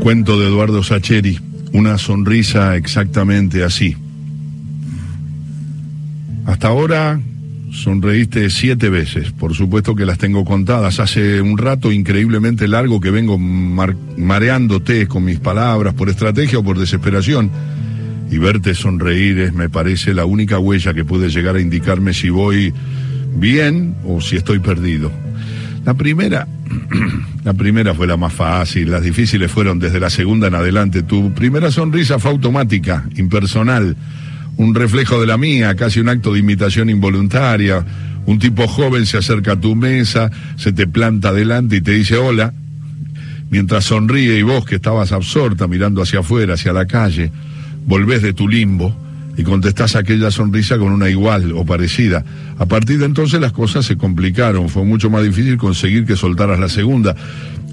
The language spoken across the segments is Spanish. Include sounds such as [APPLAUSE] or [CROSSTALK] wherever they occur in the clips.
Cuento de Eduardo Sacheri, una sonrisa exactamente así. Hasta ahora sonreíste siete veces, por supuesto que las tengo contadas. Hace un rato increíblemente largo que vengo mareándote con mis palabras por estrategia o por desesperación. Y verte sonreír es, me parece, la única huella que puede llegar a indicarme si voy bien o si estoy perdido. La primera, [CLEARS THROAT] la primera fue la más fácil, las difíciles fueron desde la segunda en adelante. Tu primera sonrisa fue automática, impersonal un reflejo de la mía, casi un acto de imitación involuntaria. Un tipo joven se acerca a tu mesa, se te planta delante y te dice hola, mientras sonríe y vos que estabas absorta mirando hacia afuera, hacia la calle, volvés de tu limbo y contestás aquella sonrisa con una igual o parecida. A partir de entonces las cosas se complicaron, fue mucho más difícil conseguir que soltaras la segunda,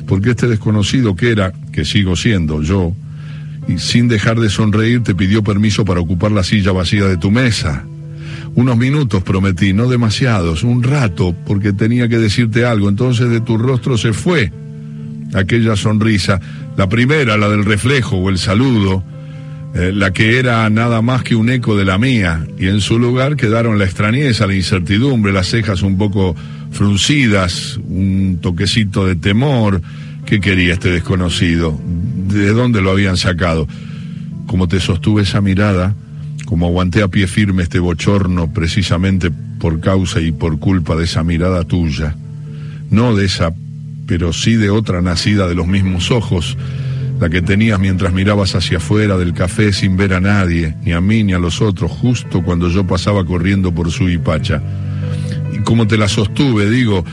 porque este desconocido que era, que sigo siendo yo, y sin dejar de sonreír te pidió permiso para ocupar la silla vacía de tu mesa. Unos minutos prometí, no demasiados, un rato, porque tenía que decirte algo. Entonces de tu rostro se fue aquella sonrisa, la primera, la del reflejo o el saludo, eh, la que era nada más que un eco de la mía, y en su lugar quedaron la extrañeza, la incertidumbre, las cejas un poco fruncidas, un toquecito de temor. ¿Qué quería este desconocido? de dónde lo habían sacado. Como te sostuve esa mirada, como aguanté a pie firme este bochorno precisamente por causa y por culpa de esa mirada tuya, no de esa, pero sí de otra nacida de los mismos ojos, la que tenías mientras mirabas hacia afuera del café sin ver a nadie, ni a mí ni a los otros, justo cuando yo pasaba corriendo por su hipacha. Y como te la sostuve, digo,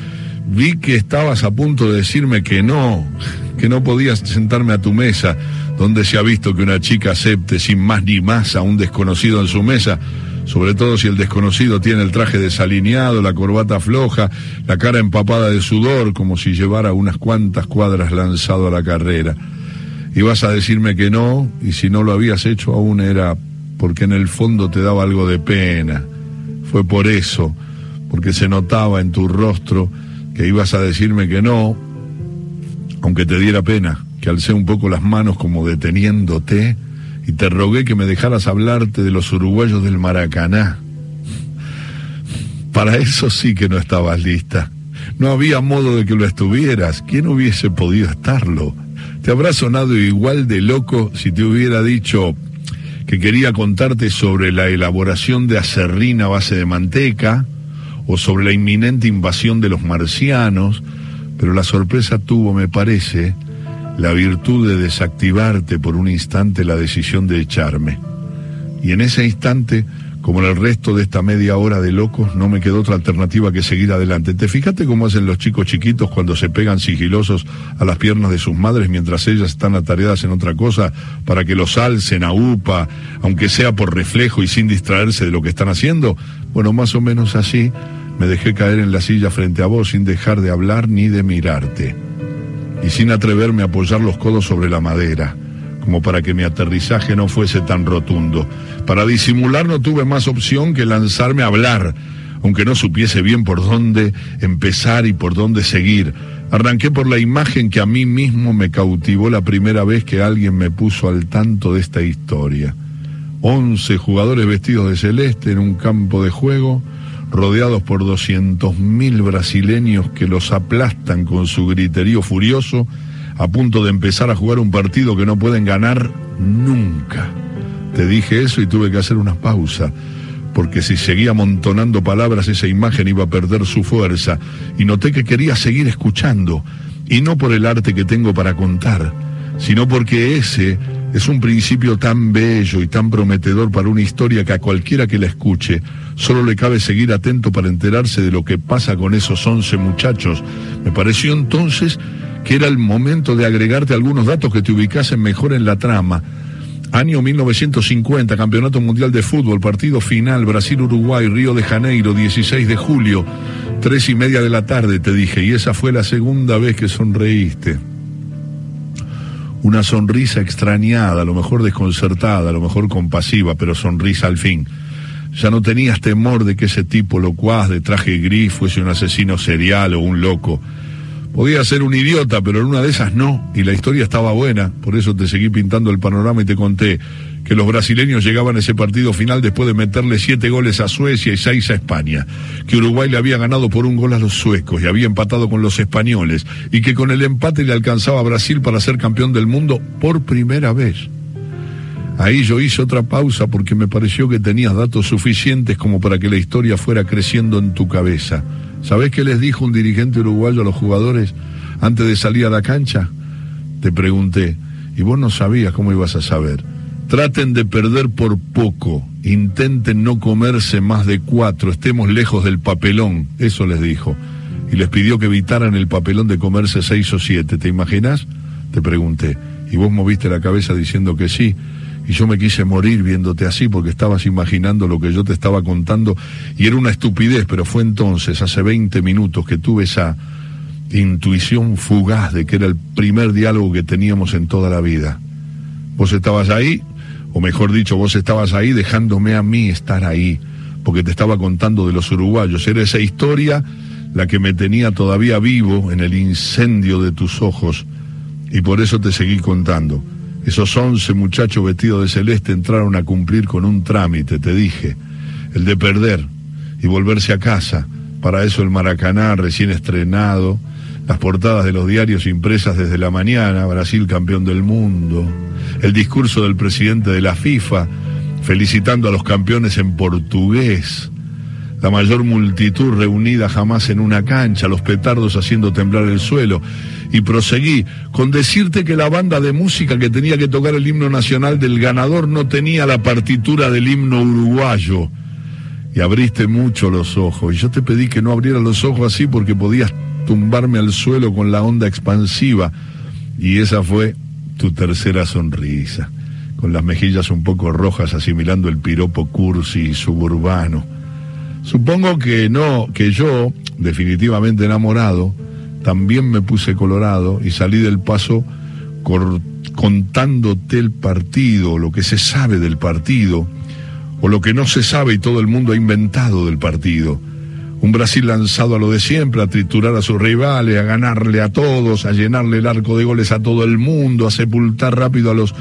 vi que estabas a punto de decirme que no, que no podías sentarme a tu mesa, donde se ha visto que una chica acepte sin más ni más a un desconocido en su mesa, sobre todo si el desconocido tiene el traje desalineado, la corbata floja, la cara empapada de sudor, como si llevara unas cuantas cuadras lanzado a la carrera. Y vas a decirme que no, y si no lo habías hecho aún era porque en el fondo te daba algo de pena. Fue por eso, porque se notaba en tu rostro que ibas a decirme que no, aunque te diera pena, que alcé un poco las manos como deteniéndote y te rogué que me dejaras hablarte de los uruguayos del Maracaná. Para eso sí que no estabas lista. No había modo de que lo estuvieras. ¿Quién hubiese podido estarlo? Te habrá sonado igual de loco si te hubiera dicho que quería contarte sobre la elaboración de acerrina a base de manteca, o sobre la inminente invasión de los marcianos, pero la sorpresa tuvo, me parece, la virtud de desactivarte por un instante la decisión de echarme. Y en ese instante, como en el resto de esta media hora de locos, no me quedó otra alternativa que seguir adelante. ¿Te fijaste cómo hacen los chicos chiquitos cuando se pegan sigilosos a las piernas de sus madres mientras ellas están atareadas en otra cosa para que los alcen a upa, aunque sea por reflejo y sin distraerse de lo que están haciendo? Bueno, más o menos así me dejé caer en la silla frente a vos sin dejar de hablar ni de mirarte. Y sin atreverme a apoyar los codos sobre la madera, como para que mi aterrizaje no fuese tan rotundo. Para disimular no tuve más opción que lanzarme a hablar, aunque no supiese bien por dónde empezar y por dónde seguir. Arranqué por la imagen que a mí mismo me cautivó la primera vez que alguien me puso al tanto de esta historia. Once jugadores vestidos de celeste en un campo de juego, rodeados por 200.000 brasileños que los aplastan con su griterío furioso, a punto de empezar a jugar un partido que no pueden ganar nunca. Te dije eso y tuve que hacer una pausa, porque si seguía amontonando palabras esa imagen iba a perder su fuerza, y noté que quería seguir escuchando, y no por el arte que tengo para contar, sino porque ese es un principio tan bello y tan prometedor para una historia que a cualquiera que la escuche solo le cabe seguir atento para enterarse de lo que pasa con esos once muchachos. Me pareció entonces que era el momento de agregarte algunos datos que te ubicasen mejor en la trama. Año 1950, Campeonato Mundial de Fútbol, partido final, Brasil-Uruguay, Río de Janeiro, 16 de julio, tres y media de la tarde, te dije, y esa fue la segunda vez que sonreíste una sonrisa extrañada, a lo mejor desconcertada, a lo mejor compasiva, pero sonrisa al fin. Ya no tenías temor de que ese tipo locuaz de traje gris fuese un asesino serial o un loco. Podía ser un idiota, pero en una de esas no, y la historia estaba buena, por eso te seguí pintando el panorama y te conté que los brasileños llegaban a ese partido final después de meterle siete goles a Suecia y seis a España, que Uruguay le había ganado por un gol a los suecos y había empatado con los españoles, y que con el empate le alcanzaba a Brasil para ser campeón del mundo por primera vez. Ahí yo hice otra pausa porque me pareció que tenías datos suficientes como para que la historia fuera creciendo en tu cabeza. ¿Sabés qué les dijo un dirigente uruguayo a los jugadores antes de salir a la cancha? Te pregunté, y vos no sabías cómo ibas a saber. Traten de perder por poco, intenten no comerse más de cuatro, estemos lejos del papelón, eso les dijo. Y les pidió que evitaran el papelón de comerse seis o siete, ¿te imaginas? Te pregunté. Y vos moviste la cabeza diciendo que sí y yo me quise morir viéndote así porque estabas imaginando lo que yo te estaba contando y era una estupidez, pero fue entonces, hace 20 minutos, que tuve esa intuición fugaz de que era el primer diálogo que teníamos en toda la vida. Vos estabas ahí, o mejor dicho, vos estabas ahí dejándome a mí estar ahí, porque te estaba contando de los uruguayos. Era esa historia la que me tenía todavía vivo en el incendio de tus ojos, y por eso te seguí contando. Esos once muchachos vestidos de celeste entraron a cumplir con un trámite, te dije, el de perder y volverse a casa. Para eso el Maracaná recién estrenado, las portadas de los diarios impresas desde la mañana, Brasil campeón del mundo, el discurso del presidente de la FIFA felicitando a los campeones en portugués, la mayor multitud reunida jamás en una cancha, los petardos haciendo temblar el suelo. Y proseguí con decirte que la banda de música que tenía que tocar el himno nacional del ganador no tenía la partitura del himno uruguayo. Y abriste mucho los ojos. Y yo te pedí que no abriera los ojos así porque podías tumbarme al suelo con la onda expansiva. Y esa fue tu tercera sonrisa, con las mejillas un poco rojas asimilando el piropo cursi y suburbano. Supongo que no, que yo, definitivamente enamorado, también me puse colorado y salí del paso contándote el partido, lo que se sabe del partido, o lo que no se sabe y todo el mundo ha inventado del partido. Un Brasil lanzado a lo de siempre, a triturar a sus rivales, a ganarle a todos, a llenarle el arco de goles a todo el mundo, a sepultar rápido a los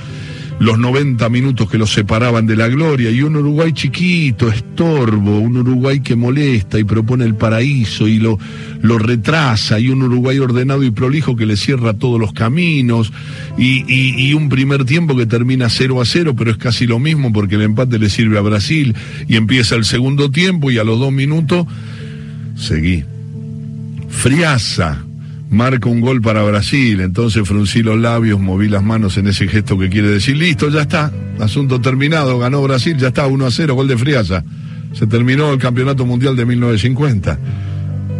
los 90 minutos que los separaban de la gloria y un Uruguay chiquito, estorbo, un Uruguay que molesta y propone el paraíso y lo, lo retrasa y un Uruguay ordenado y prolijo que le cierra todos los caminos y, y, un primer tiempo que termina 0 a 0 pero es casi lo mismo porque el empate le sirve a Brasil y empieza el segundo tiempo y a los dos minutos seguí. Friaza marca un gol para Brasil, entonces fruncí los labios, moví las manos en ese gesto que quiere decir, listo, ya está, asunto terminado, ganó Brasil, ya está, 1 a 0, gol de Friaza. Se terminó el Campeonato Mundial de 1950.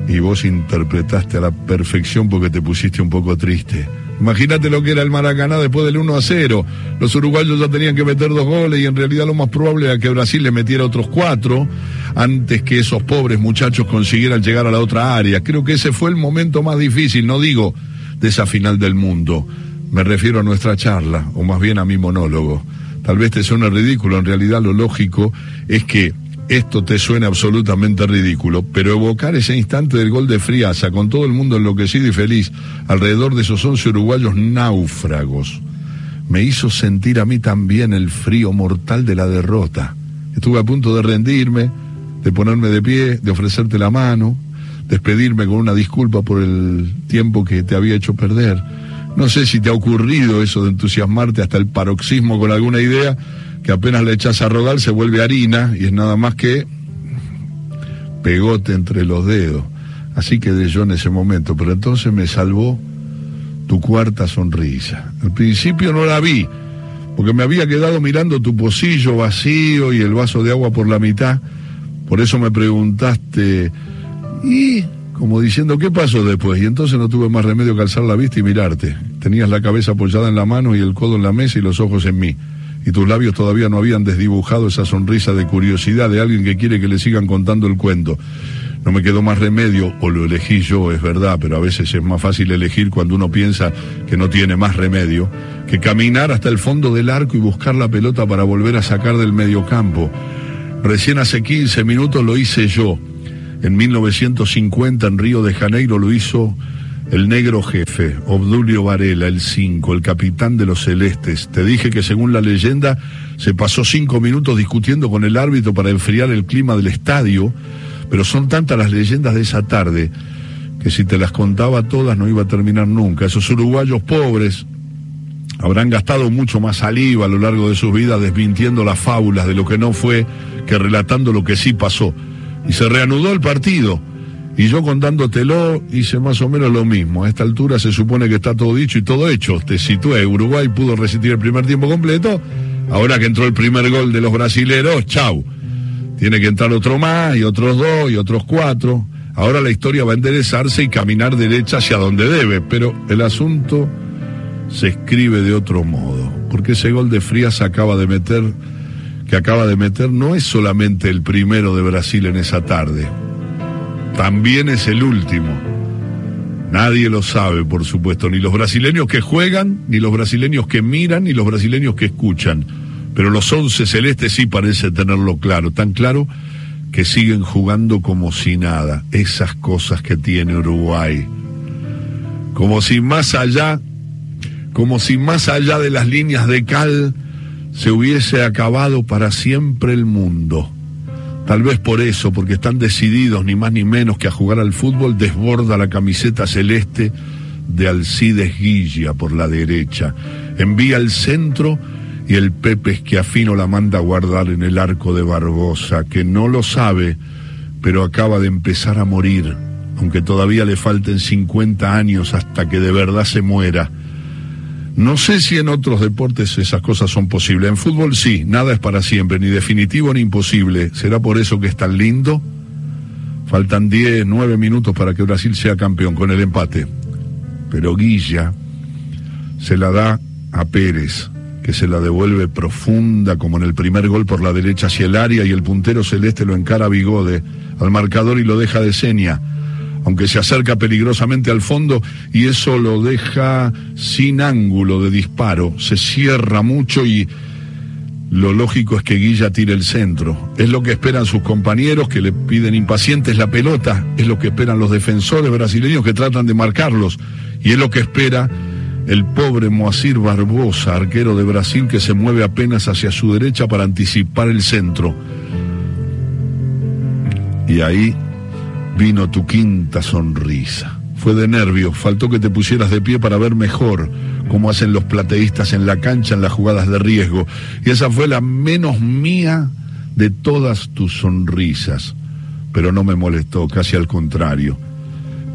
Y vos interpretaste a la perfección porque te pusiste un poco triste. Imagínate lo que era el Maracaná después del 1 a 0. Los uruguayos ya tenían que meter dos goles y en realidad lo más probable era que Brasil le metiera otros cuatro antes que esos pobres muchachos consiguieran llegar a la otra área. Creo que ese fue el momento más difícil, no digo de esa final del mundo. Me refiero a nuestra charla, o más bien a mi monólogo. Tal vez te suene ridículo, en realidad lo lógico es que esto te suena absolutamente ridículo, pero evocar ese instante del gol de Friaza con todo el mundo enloquecido y feliz alrededor de esos once uruguayos náufragos me hizo sentir a mí también el frío mortal de la derrota. Estuve a punto de rendirme, de ponerme de pie, de ofrecerte la mano, despedirme con una disculpa por el tiempo que te había hecho perder. No sé si te ha ocurrido eso de entusiasmarte hasta el paroxismo con alguna idea, que apenas le echas a rodar se vuelve harina y es nada más que pegote entre los dedos. Así quedé yo en ese momento, pero entonces me salvó tu cuarta sonrisa. Al principio no la vi, porque me había quedado mirando tu pocillo vacío y el vaso de agua por la mitad. Por eso me preguntaste, ¿y? Como diciendo, ¿qué pasó después? Y entonces no tuve más remedio que alzar la vista y mirarte. Tenías la cabeza apoyada en la mano y el codo en la mesa y los ojos en mí y tus labios todavía no habían desdibujado esa sonrisa de curiosidad de alguien que quiere que le sigan contando el cuento. No me quedó más remedio, o lo elegí yo, es verdad, pero a veces es más fácil elegir cuando uno piensa que no tiene más remedio, que caminar hasta el fondo del arco y buscar la pelota para volver a sacar del mediocampo. Recién hace 15 minutos lo hice yo. En 1950 en Río de Janeiro lo hizo El negro jefe, Obdulio Varela, el 5, el capitán de los celestes. Te dije que según la leyenda se pasó cinco minutos discutiendo con el árbitro para enfriar el clima del estadio, pero son tantas las leyendas de esa tarde que si te las contaba todas no iba a terminar nunca. Esos uruguayos pobres habrán gastado mucho más saliva a lo largo de sus vidas desmintiendo las fábulas de lo que no fue que relatando lo que sí pasó. Y se reanudó el partido y yo contándotelo hice más o menos lo mismo. A esta altura se supone que está todo dicho y todo hecho. Te situé, Uruguay pudo resistir el primer tiempo completo. Ahora que entró el primer gol de los brasileros, chau. Tiene que entrar otro más y otros dos y otros cuatro. Ahora la historia va a enderezarse y caminar derecha hacia donde debe, pero el asunto se escribe de otro modo, porque ese gol de Frías acaba de meter, que acaba de meter, no es solamente el primero de Brasil en esa tarde también es el último. Nadie lo sabe, por supuesto, ni los brasileños que juegan, ni los brasileños que miran, ni los brasileños que escuchan. Pero los once celestes sí parece tenerlo claro, tan claro que siguen jugando como si nada. Esas cosas que tiene Uruguay. Como si más allá, como si más allá de las líneas de cal se hubiese acabado para siempre el mundo. Tal vez por eso, porque están decididos ni más ni menos que a jugar al fútbol, desborda la camiseta celeste de Alcides Guilla por la derecha. Envía al centro y el Pepe es que afino la manda a guardar en el arco de Barbosa, que no lo sabe, pero acaba de empezar a morir, aunque todavía le falten 50 años hasta que de verdad se muera no sé si en otros deportes esas cosas son posibles. En fútbol sí, nada es para siempre, ni definitivo ni imposible. ¿Será por eso que es tan lindo? Faltan 10, 9 minutos para que Brasil sea campeón con el empate. Pero Guilla se la da a Pérez, que se la devuelve profunda como en el primer gol por la derecha hacia el área y el puntero celeste lo encara Bigode al marcador y lo deja de seña aunque se acerca peligrosamente al fondo y eso lo deja sin ángulo de disparo, se cierra mucho y lo lógico es que Guilla tire el centro. Es lo que esperan sus compañeros que le piden impacientes la pelota, es lo que esperan los defensores brasileños que tratan de marcarlos y es lo que espera el pobre Moacir Barbosa, arquero de Brasil que se mueve apenas hacia su derecha para anticipar el centro. Y ahí vino tu quinta sonrisa. Fue de nervios, faltó que te pusieras de pie para ver mejor cómo hacen los plateístas en la cancha en las jugadas de riesgo. Y esa fue la menos mía de todas tus sonrisas. Pero no me molestó, casi al contrario.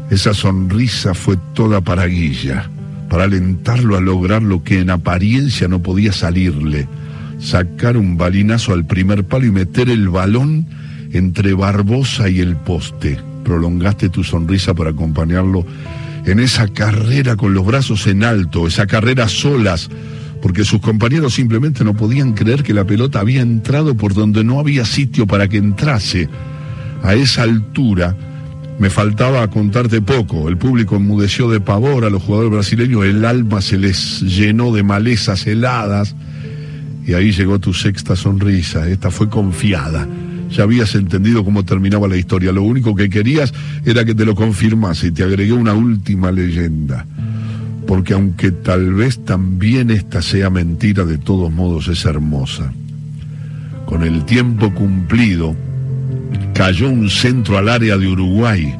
Esa sonrisa fue toda para Guilla, para alentarlo a lograr lo que en apariencia no podía salirle, sacar un balinazo al primer palo y meter el balón entre Barbosa y el poste prolongaste tu sonrisa para acompañarlo en esa carrera con los brazos en alto, esa carrera solas, porque sus compañeros simplemente no podían creer que la pelota había entrado por donde no había sitio para que entrase. A esa altura. Me faltaba contarte poco, el público enmudeció de pavor a los jugadores brasileños, el alma se les llenó de malezas heladas. Y ahí llegó tu sexta sonrisa, esta fue confiada ya habías entendido cómo terminaba la historia. Lo único que querías era que te lo confirmase y te agregué una última leyenda. Porque aunque tal vez también esta sea mentira, de todos modos es hermosa. Con el tiempo cumplido, cayó un centro al área de Uruguay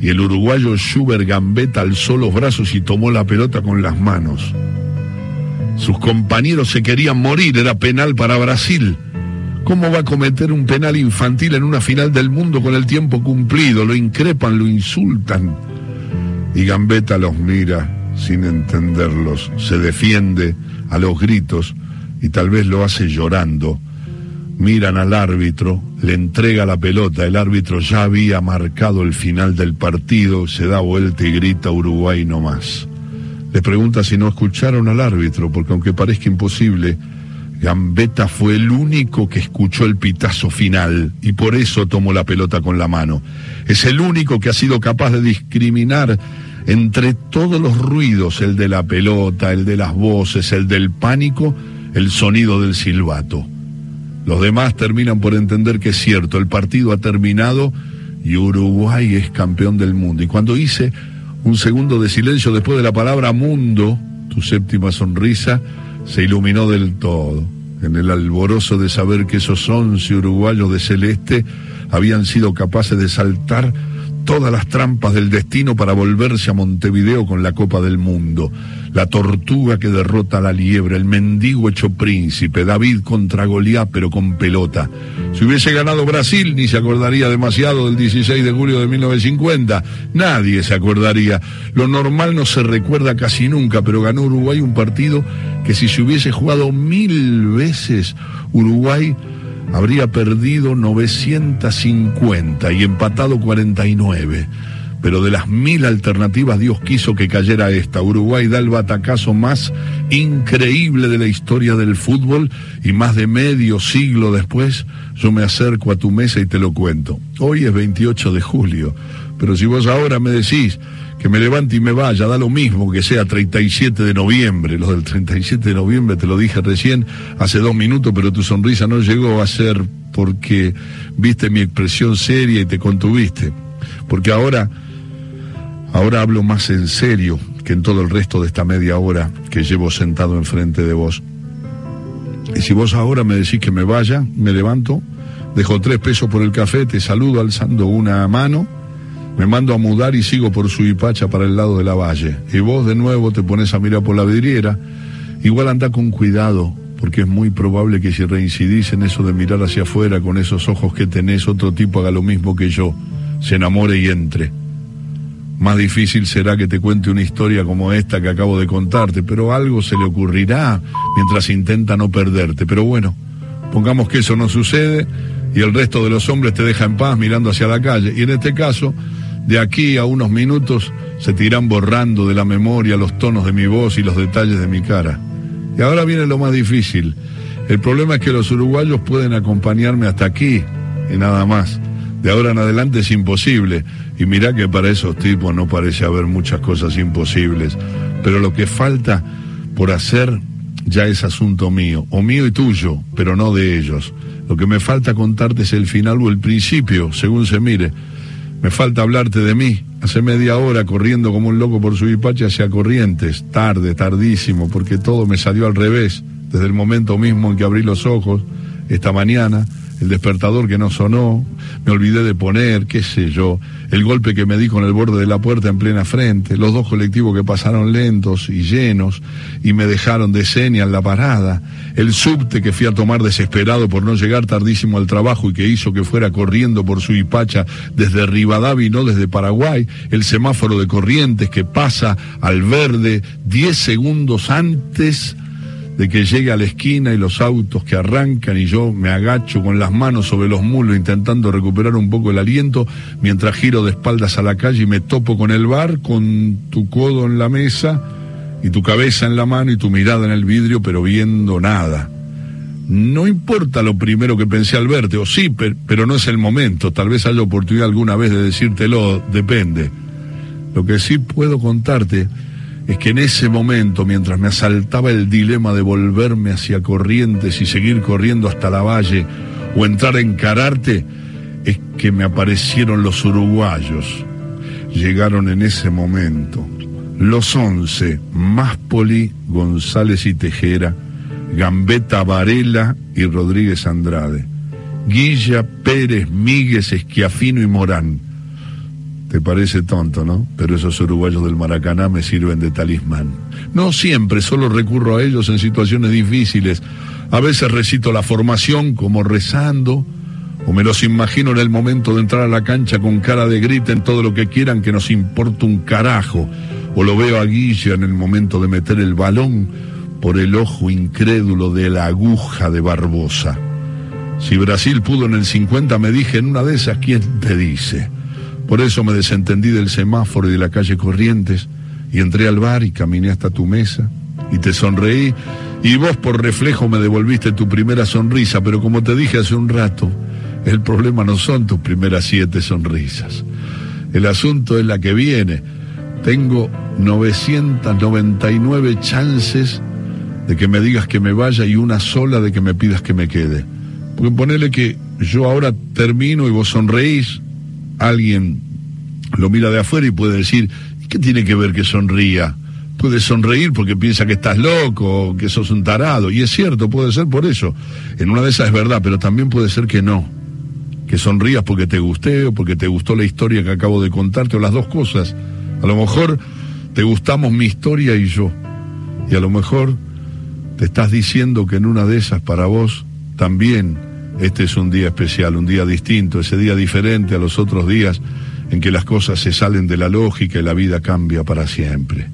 y el uruguayo Schubert Gambetta alzó los brazos y tomó la pelota con las manos. Sus compañeros se querían morir, era penal para Brasil ¿Cómo va a cometer un penal infantil en una final del mundo con el tiempo cumplido? Lo increpan, lo insultan. Y Gambetta los mira sin entenderlos, se defiende a los gritos y tal vez lo hace llorando. Miran al árbitro, le entrega la pelota, el árbitro ya había marcado el final del partido, se da vuelta y grita Uruguay no más. Les pregunta si no escucharon al árbitro, porque aunque parezca imposible, Gambetta fue el único que escuchó el pitazo final y por eso tomó la pelota con la mano. Es el único que ha sido capaz de discriminar entre todos los ruidos, el de la pelota, el de las voces, el del pánico, el sonido del silbato. Los demás terminan por entender que es cierto, el partido ha terminado y Uruguay es campeón del mundo. Y cuando hice Un segundo de silencio después de la palabra mundo, tu séptima sonrisa se iluminó del todo, en el alborozo de saber que esos once uruguayos de celeste habían sido capaces de saltar todas las trampas del destino para volverse a Montevideo con la Copa del Mundo. La tortuga que derrota a la liebre, el mendigo hecho príncipe, David contra Goliat pero con pelota. Si hubiese ganado Brasil ni se acordaría demasiado del 16 de julio de 1950. Nadie se acordaría. Lo normal no se recuerda casi nunca, pero ganó Uruguay un partido que si se hubiese jugado mil veces, Uruguay habría perdido 950 y empatado 49. Pero de las mil alternativas Dios quiso que cayera esta. Uruguay da el batacazo más increíble de la historia del fútbol y más de medio siglo después yo me acerco a tu mesa y te lo cuento. Hoy es 28 de julio, pero si vos ahora me decís que me levante y me vaya, da lo mismo que sea 37 de noviembre. Lo del 37 de noviembre te lo dije recién, hace dos minutos, pero tu sonrisa no llegó a ser porque viste mi expresión seria y te contuviste. Porque ahora, ahora hablo más en serio que en todo el resto de esta media hora que llevo sentado enfrente de vos. Y si vos ahora me decís que me vaya, me levanto, dejo tres pesos por el café, te saludo alzando una mano me mando a mudar y sigo por Suipacha para el lado de la valle. Y vos de nuevo te pones a mirar por la vidriera. Igual anda con cuidado, porque es muy probable que si reincidís en eso de mirar hacia afuera con esos ojos que tenés, otro tipo haga lo mismo que yo, se enamore y entre. Más difícil será que te cuente una historia como esta que acabo de contarte, pero algo se le ocurrirá mientras intenta no perderte. Pero bueno, pongamos que eso no sucede y el resto de los hombres te deja en paz mirando hacia la calle. Y en este caso, de aquí a unos minutos se te irán borrando de la memoria los tonos de mi voz y los detalles de mi cara. Y ahora viene lo más difícil. El problema es que los uruguayos pueden acompañarme hasta aquí y nada más. De ahora en adelante es imposible. Y mirá que para esos tipos no parece haber muchas cosas imposibles. Pero lo que falta por hacer ya es asunto mío, o mío y tuyo, pero no de ellos. Lo que me falta contarte es el final o el principio, según se mire. Me falta hablarte de mí. Hace media hora corriendo como un loco por su hipache hacia Corrientes, tarde, tardísimo, porque todo me salió al revés, desde el momento mismo en que abrí los ojos, esta mañana, el despertador que no sonó, me olvidé de poner, qué sé yo, el golpe que me di con el borde de la puerta en plena frente, los dos colectivos que pasaron lentos y llenos y me dejaron de seña en la parada, el subte que fui a tomar desesperado por no llegar tardísimo al trabajo y que hizo que fuera corriendo por su hipacha desde Rivadavia y no desde Paraguay, el semáforo de corrientes que pasa al verde 10 segundos antes de que llegue a la esquina y los autos que arrancan y yo me agacho con las manos sobre los mulos intentando recuperar un poco el aliento mientras giro de espaldas a la calle y me topo con el bar con tu codo en la mesa y tu cabeza en la mano y tu mirada en el vidrio pero viendo nada. No importa lo primero que pensé al verte, o sí, pero no es el momento, tal vez haya oportunidad alguna vez de decírtelo, depende. Lo que sí puedo contarte es que en ese momento, mientras me asaltaba el dilema de volverme hacia Corrientes y seguir corriendo hasta la valle o entrar a encararte, es que me aparecieron los uruguayos. Llegaron en ese momento. Los once, Máspoli, González y Tejera, Gambetta Varela y Rodríguez Andrade, Guilla, Pérez, Míguez, Esquiafino y Morán te parece tonto, ¿no? Pero esos uruguayos del Maracaná me sirven de talismán. No siempre, solo recurro a ellos en situaciones difíciles. A veces recito la formación como rezando, o me los imagino en el momento de entrar a la cancha con cara de grita en todo lo que quieran que nos importa un carajo. O lo veo a Guilla en el momento de meter el balón por el ojo incrédulo de la aguja de Barbosa. Si Brasil pudo en el 50, me dije en una de esas, ¿quién te dice? Por eso me desentendí del semáforo y de la calle Corrientes y entré al bar y caminé hasta tu mesa y te sonreí y vos por reflejo me devolviste tu primera sonrisa, pero como te dije hace un rato, el problema no son tus primeras siete sonrisas. El asunto es la que viene. Tengo 999 chances de que me digas que me vaya y una sola de que me pidas que me quede. Porque ponele que yo ahora termino y vos sonreís, alguien lo mira de afuera y puede decir, ¿Qué tiene que ver que sonría? Puede sonreír porque piensa que estás loco, que sos un tarado. Y es cierto, puede ser por eso. En una de esas es verdad, pero también puede ser que no. Que sonrías porque te gusté o porque te gustó la historia que acabo de contarte o las dos cosas. A lo mejor te gustamos mi historia y yo. Y a lo mejor te estás diciendo que en una de esas para vos también este es un día especial, un día distinto, ese día diferente a los otros días en que las cosas se salen de la lógica y la vida cambia para siempre.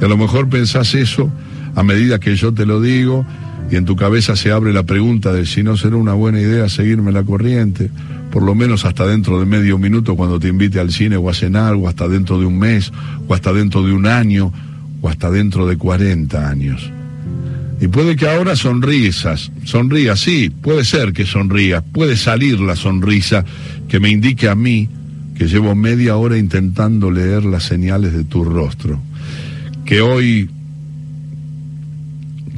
Y a lo mejor pensás eso a medida que yo te lo digo y en tu cabeza se abre la pregunta de si no será una buena idea seguirme la corriente, por lo menos hasta dentro de medio minuto cuando te invite al cine o a cenar, o hasta dentro de un mes, o hasta dentro de un año, o hasta dentro de 40 años. Y puede que ahora sonrisas, sonrías, sí, puede ser que sonrías, puede salir la sonrisa que me indique a mí que llevo media hora intentando leer las señales de tu rostro, que hoy,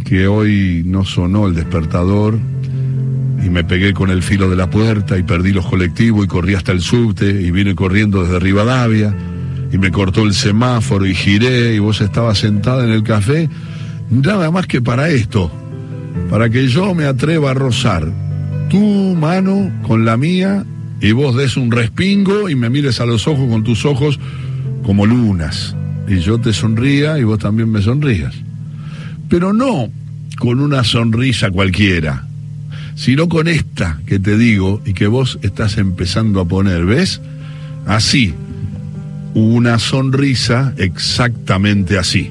que hoy no sonó el despertador y me pegué con el filo de la puerta y perdí los colectivos y corrí hasta el subte y vine corriendo desde Rivadavia y me cortó el semáforo y giré y vos estabas sentada en el café nada más que para esto, para que yo me atreva a rozar tu mano con la mía y vos des un respingo y me mires a los ojos con tus ojos como lunas y yo te sonría y vos también me sonrías. Pero no con una sonrisa cualquiera, sino con esta que te digo y que vos estás empezando a poner, ¿ves? Así, una sonrisa exactamente así